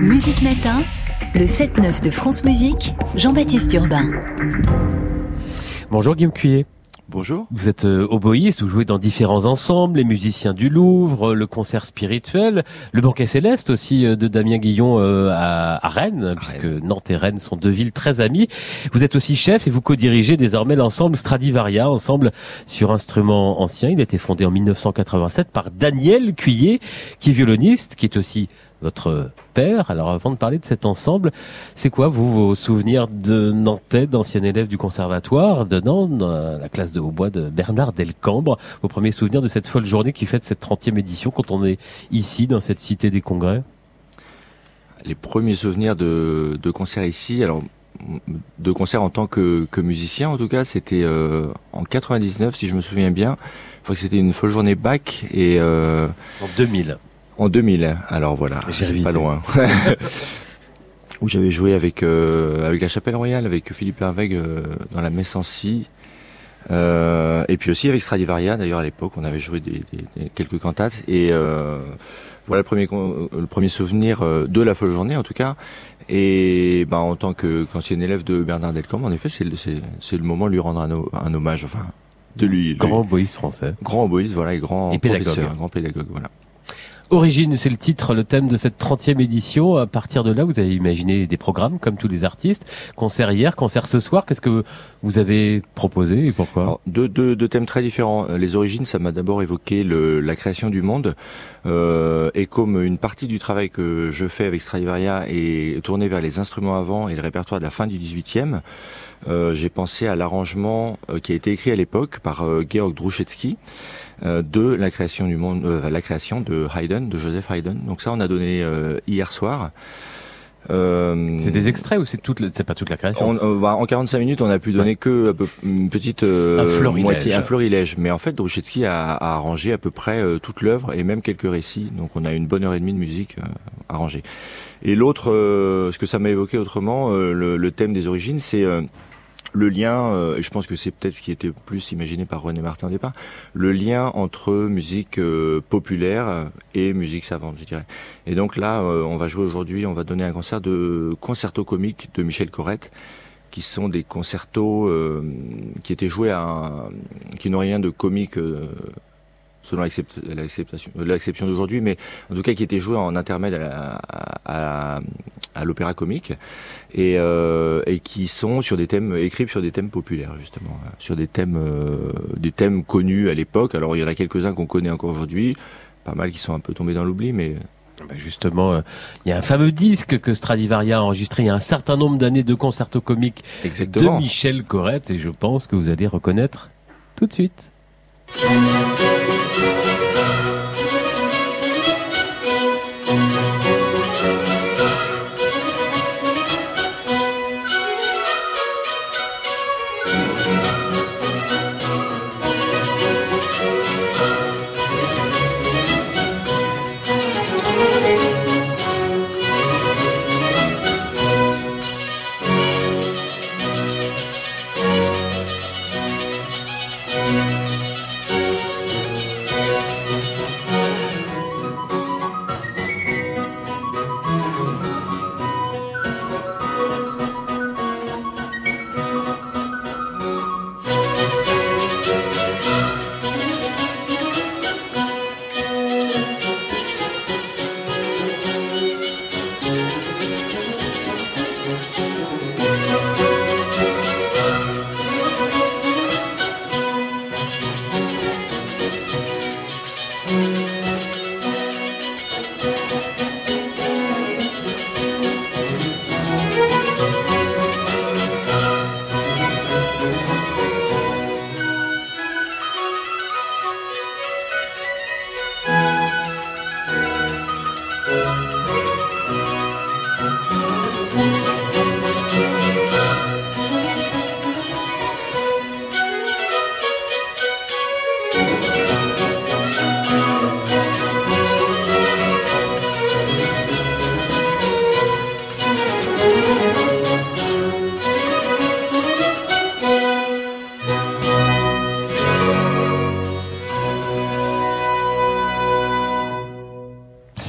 Musique Matin, le 7-9 de France Musique, Jean-Baptiste Urbain. Bonjour Guillaume Cuyer. Bonjour. Vous êtes euh, oboïste, vous jouez dans différents ensembles, les musiciens du Louvre, le concert spirituel, le banquet céleste aussi euh, de Damien Guillon euh, à, Rennes, puisque Nantes et Rennes sont deux villes très amies. Vous êtes aussi chef et vous co-dirigez désormais l'ensemble Stradivaria, ensemble sur instruments anciens. Il a été fondé en 1987 par Daniel Cuyer, qui est violoniste, qui est aussi votre père. Alors avant de parler de cet ensemble, c'est quoi vous vos souvenirs de Nantais, d'ancien élève du conservatoire de Nantes, dans la classe de hautbois de Bernard Delcambre? Vos premiers souvenirs de cette folle journée qui fête cette 30e édition quand on est ici dans cette cité des congrès? Les premiers souvenirs de, de concert ici, alors de concert en tant que, musicien en tout cas, c'était euh, en 99 si je me souviens bien. Je crois que c'était une folle journée bac et euh, en 2000. En 2000, alors voilà, j'ai pas loin. où j'avais joué avec euh, avec la Chapelle Royale, avec Philippe Hervègue euh, dans la messe en si. Euh, et puis aussi avec Stradivaria, d'ailleurs à l'époque, on avait joué des, quelques cantates. Et voilà le premier le premier souvenir de la folle journée en tout cas. Et ben en tant que qu'ancien élève de Bernard Delcamp, en effet, c'est c'est le moment de lui rendre un, hommage, enfin de lui. Grand boïste français. Grand boïste, voilà, et grand et pédagogue. grand pédagogue, voilà. Origine, c'est le titre, le thème de cette 30e édition. À partir de là, vous avez imaginé des programmes comme tous les artistes. Concert hier, concert ce soir. Qu'est-ce que vous avez proposé et pourquoi deux, deux, deux, thèmes très différents. Les origines, ça m'a d'abord évoqué le, la création du monde. Euh, et comme une partie du travail que je fais avec Stradivaria est tournée vers les instruments avant et le répertoire de la fin du 18e, euh, j'ai pensé à l'arrangement euh, qui a été écrit à l'époque par euh, Georg Druschetsky de la création du monde, la création de Haydn, de Joseph Haydn. Donc ça, on a donné hier soir. Euh, c'est des extraits ou c'est toute, c'est pas toute la création bah, En 45 minutes, on a pu donner que une petite un moitié, un florilège. Mais en fait, Druschetsky a, a, arrangé à peu près toute l'œuvre et même quelques récits. Donc, on a une bonne heure et demie de musique arrangée. Et l'autre, ce que ça m'a évoqué autrement, le, le, thème des origines, c'est le lien, euh, et je pense que c'est peut-être ce qui était plus imaginé par René Martin au départ, le lien entre musique euh, populaire et musique savante, je dirais. Et donc là, euh, on va jouer aujourd'hui, on va donner un concert de concerto comique de Michel Corrette, qui sont des concertos qui étaient joués à qui n'ont rien de comique selon l'acception d'aujourd'hui, mais en tout cas qui était joué en intermède à, l'opéra comique et, euh, et, qui sont sur des thèmes écrits sur des thèmes populaires justement, hein, sur des thèmes euh, des thèmes connus à l'époque. Alors il y en a quelques uns qu'on connaît encore aujourd'hui, pas mal qui sont un peu tombés dans l'oubli, mais ah bah, Justement, euh, il y a un fameux disque que Stradivaria a enregistré il y a un certain nombre d'années de concertos comiques de Michel Corrette et je pense que vous allez reconnaître tout de suite.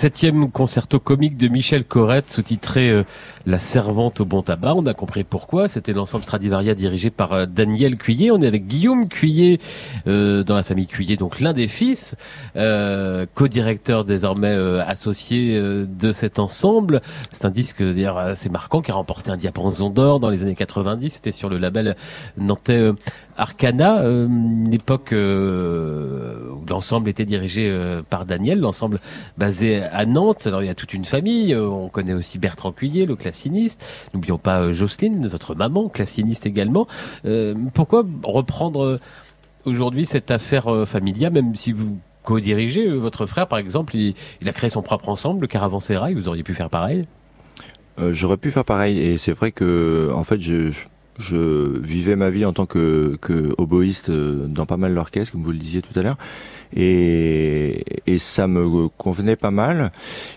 Septième concerto comique de Michel Corrette, sous-titré euh, La servante au bon tabac. On a compris pourquoi. C'était l'ensemble Stradivaria dirigé par euh, Daniel Cuillet. On est avec Guillaume Cuillet euh, dans la famille Cuillet, donc l'un des fils, co-directeur désormais associé de cet ensemble. C'est un disque d'ailleurs assez marquant qui a remporté un diapason d'or dans les années 90. C'était sur le label nantais Arcana, une époque où l'ensemble était dirigé par Daniel, l'ensemble basé à Nantes. Alors il y a toute une famille. Euh, on connaît aussi Bertrand Cuillet, le claveciniste. N'oublions pas euh, Jocelyne, votre maman, claveciniste également. Euh, pourquoi reprendre aujourd'hui cette affaire familiale, même si vous co-dirigez votre frère, par exemple, il, a créé son propre ensemble, le. Vous auriez pu faire pareil? J'aurais pu faire pareil, et c'est vrai que, en fait, je vivais ma vie en tant que, que oboïste dans pas mal d'orchestres, comme vous le disiez tout à l'heure et, et ça me convenait pas mal.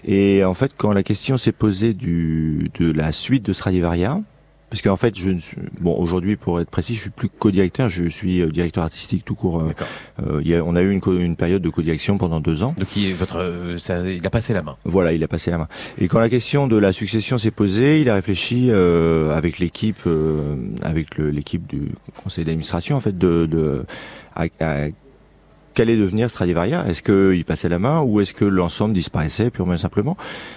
Et en fait, quand la question s'est posée du, de la suite de Stradivaria, parce qu'en fait, je ne suis, bon aujourd'hui pour être précis, je suis plus co-directeur, je suis euh, directeur artistique tout court. Euh, euh y a, on a eu une, une période de co-direction pendant deux ans. Donc il, votre, euh, ça, il a passé la main. Voilà, il a passé la main. Et quand la question de la succession s'est posée, il a réfléchi euh, avec l'équipe, avec l'équipe du conseil d'administration en fait de, de à, à qu'allait devenir Stradivaria Est-ce qu'il passait la main ou est-ce que l'ensemble disparaissait purement et simplement?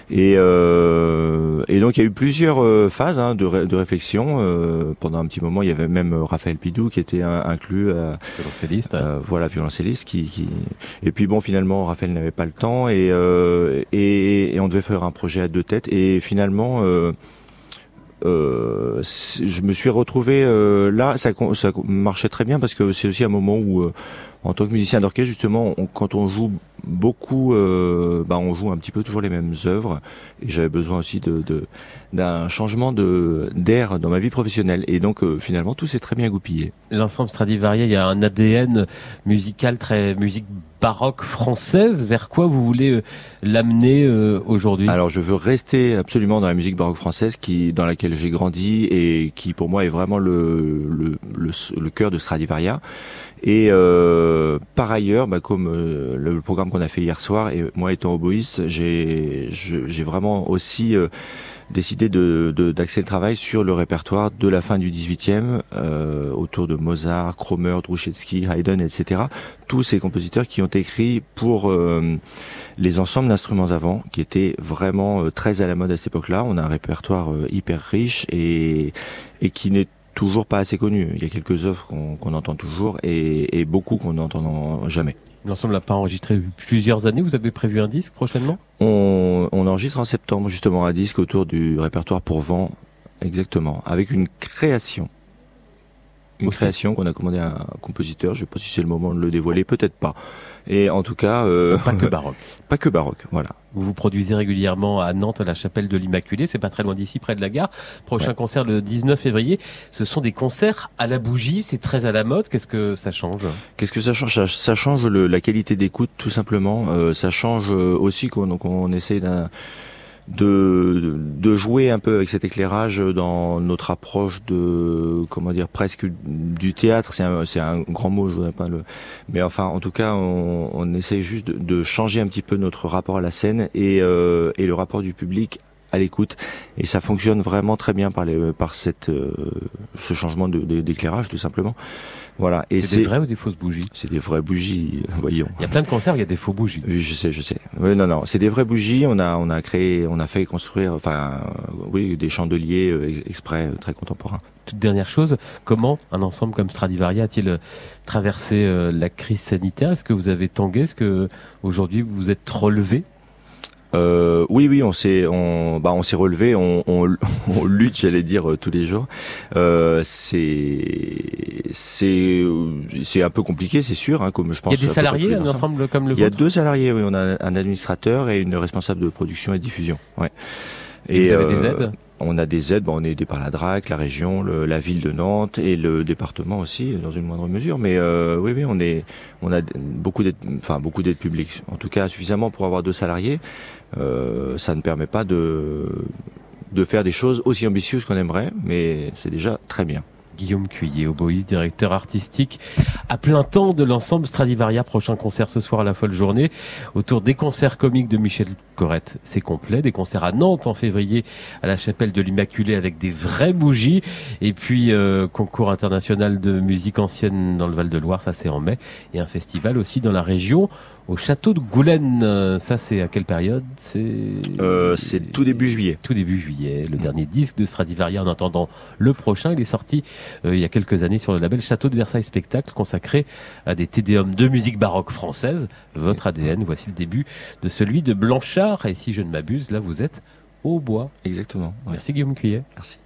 Et, euh, et donc il y a eu plusieurs euh, phases hein, de, de, réflexion. Euh, pendant un petit moment, il y avait même Raphaël Pidou qui était inclus. Violoncelliste. voilà, violoncelliste. Qui, qui... Et puis bon, finalement, Raphaël n'avait pas le temps et, et, et, on devait faire un projet à deux têtes. Et finalement... Euh, je me suis retrouvé euh, là, ça, ça marchait très bien parce que c'est aussi un moment où en tant que musicien d'orchestre, justement, quand on joue beaucoup, euh, bah, on joue un petit peu toujours les mêmes œuvres. Et j'avais besoin aussi de d'un changement de d'air dans ma vie professionnelle. Et donc, euh, finalement, tout s'est très bien goupillé. L'ensemble Stradivaria, il y a un ADN musical très musique baroque française. Vers quoi vous voulez euh, l'amener aujourd'hui? Alors, je veux rester absolument dans la musique baroque française, qui dans laquelle j'ai grandi et qui, pour moi, est vraiment le le, le, le cœur de Stradivaria. Et euh, par ailleurs, bah, comme euh, le programme qu'on a fait hier soir, et moi étant oboïste, j'ai vraiment aussi euh, décidé de d'axer le travail sur le répertoire de la fin du 18e, euh, autour de Mozart, Kromer, Drouchetsky, Haydn, etc. Tous ces compositeurs qui ont écrit pour les ensembles d'instruments avant, qui étaient vraiment très à la mode à cette époque-là. On a un répertoire hyper riche et, et qui n'est toujours pas assez connu. Il y a quelques œuvres qu'on entend toujours et, et beaucoup qu'on n'entend jamais. L'ensemble n'a pas enregistré plusieurs années. Vous avez prévu un disque prochainement? On, on enregistre en septembre justement un disque autour du répertoire pour vent, exactement, avec une création une création qu'on a commandé à un compositeur. Je sais pas si c'est le moment de le dévoiler, peut-être pas. Et en tout cas, euh, pas que baroque. pas que baroque, voilà. Vous vous produisez régulièrement à Nantes à la chapelle de l'Immaculée, c'est pas très loin d'ici, près de la gare. Prochain concert le 19 février. Ce sont des concerts à la bougie, c'est très à la mode. Qu'est-ce que ça change? Qu'est-ce que ça change? Ça, change le, la qualité d'écoute, tout simplement. Euh, ça change euh, aussi qu'on on essaie d'un de, de jouer un peu avec cet éclairage dans notre approche de comment dire presque du théâtre. C'est un, c'est un grand mot je voudrais pas le mais enfin en tout cas on, on essaye juste de, de, changer un petit peu notre rapport à la scène et, euh, et le rapport du public à l'écoute. Et ça fonctionne vraiment très bien par les par cette euh, ce changement de, d'éclairage tout simplement voilà et c'est des vraies ou des fausses bougies? C'est des vraies bougies voyons. Il y a plein de concerts il y a des faux bougies. Oui je sais je sais. Oui non non c'est des vraies bougies. On a on a créé on a fait construire enfin oui des chandeliers euh, exprès euh, très contemporains. Toute dernière chose comment un ensemble comme Stradivaria a-t-il traversé la crise sanitaire? Est-ce que vous avez tangué? Est-ce que aujourd'hui vous êtes relevé? Euh, oui, oui, on s'est, on, bah, on s'est relevé, on, on, on lutte, j'allais dire, euh, tous les jours. Euh, c'est, c'est, c'est un peu compliqué, c'est sûr, hein, comme je pense. Il y a des salariés, un ensemble comme le Il y a deux salariés, oui, on a un administrateur et une responsable de production et diffusion. Ouais. Et, vous avez des euh, aides on a des aides, bon, on est aidé par la DRAC, la région, le, la ville de Nantes et le département aussi, dans une moindre mesure. Mais euh, oui, oui, on est, on a beaucoup d'aides, enfin beaucoup d'aides publiques. En tout cas, suffisamment pour avoir deux salariés. Euh, ça ne permet pas de de faire des choses aussi ambitieuses qu'on aimerait, mais c'est déjà très bien. Guillaume Cuillet, oboïste, directeur artistique à plein temps de l'ensemble Stradivaria. Prochain concert ce soir à la folle journée autour des concerts comiques de Michel Corrette. C'est complet. Des concerts à Nantes en février à la chapelle de l'Immaculée avec des vraies bougies. Et puis euh, concours international de musique ancienne dans le Val-de-Loire, ça c'est en mai. Et un festival aussi dans la région au château de Goulaine. Ça, c'est à quelle période? C'est euh, c'est tout début juillet. Tout début juillet. Le dernier disque de Stradivaria. En attendant le prochain, il est sorti euh, il y a quelques années sur le label Château de Versailles Spectacle, consacré à des tédéums de musique baroque française. Votre ADN. Voici le début de celui de Blanchard. Et si je ne m'abuse, là, vous êtes au bois. Exactement. Merci Guillaume Cuillet. Merci.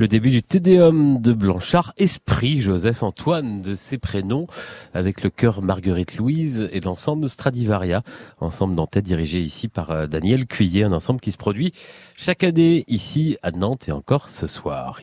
Le début du Tédéum de Blanchard, Esprit Joseph Antoine de ses prénoms, avec le chœur Marguerite Louise et l'ensemble Stradivaria, ensemble nantais dirigé ici par euh, Daniel Cuillet, un ensemble qui se produit chaque année ici à Nantes et encore ce soir.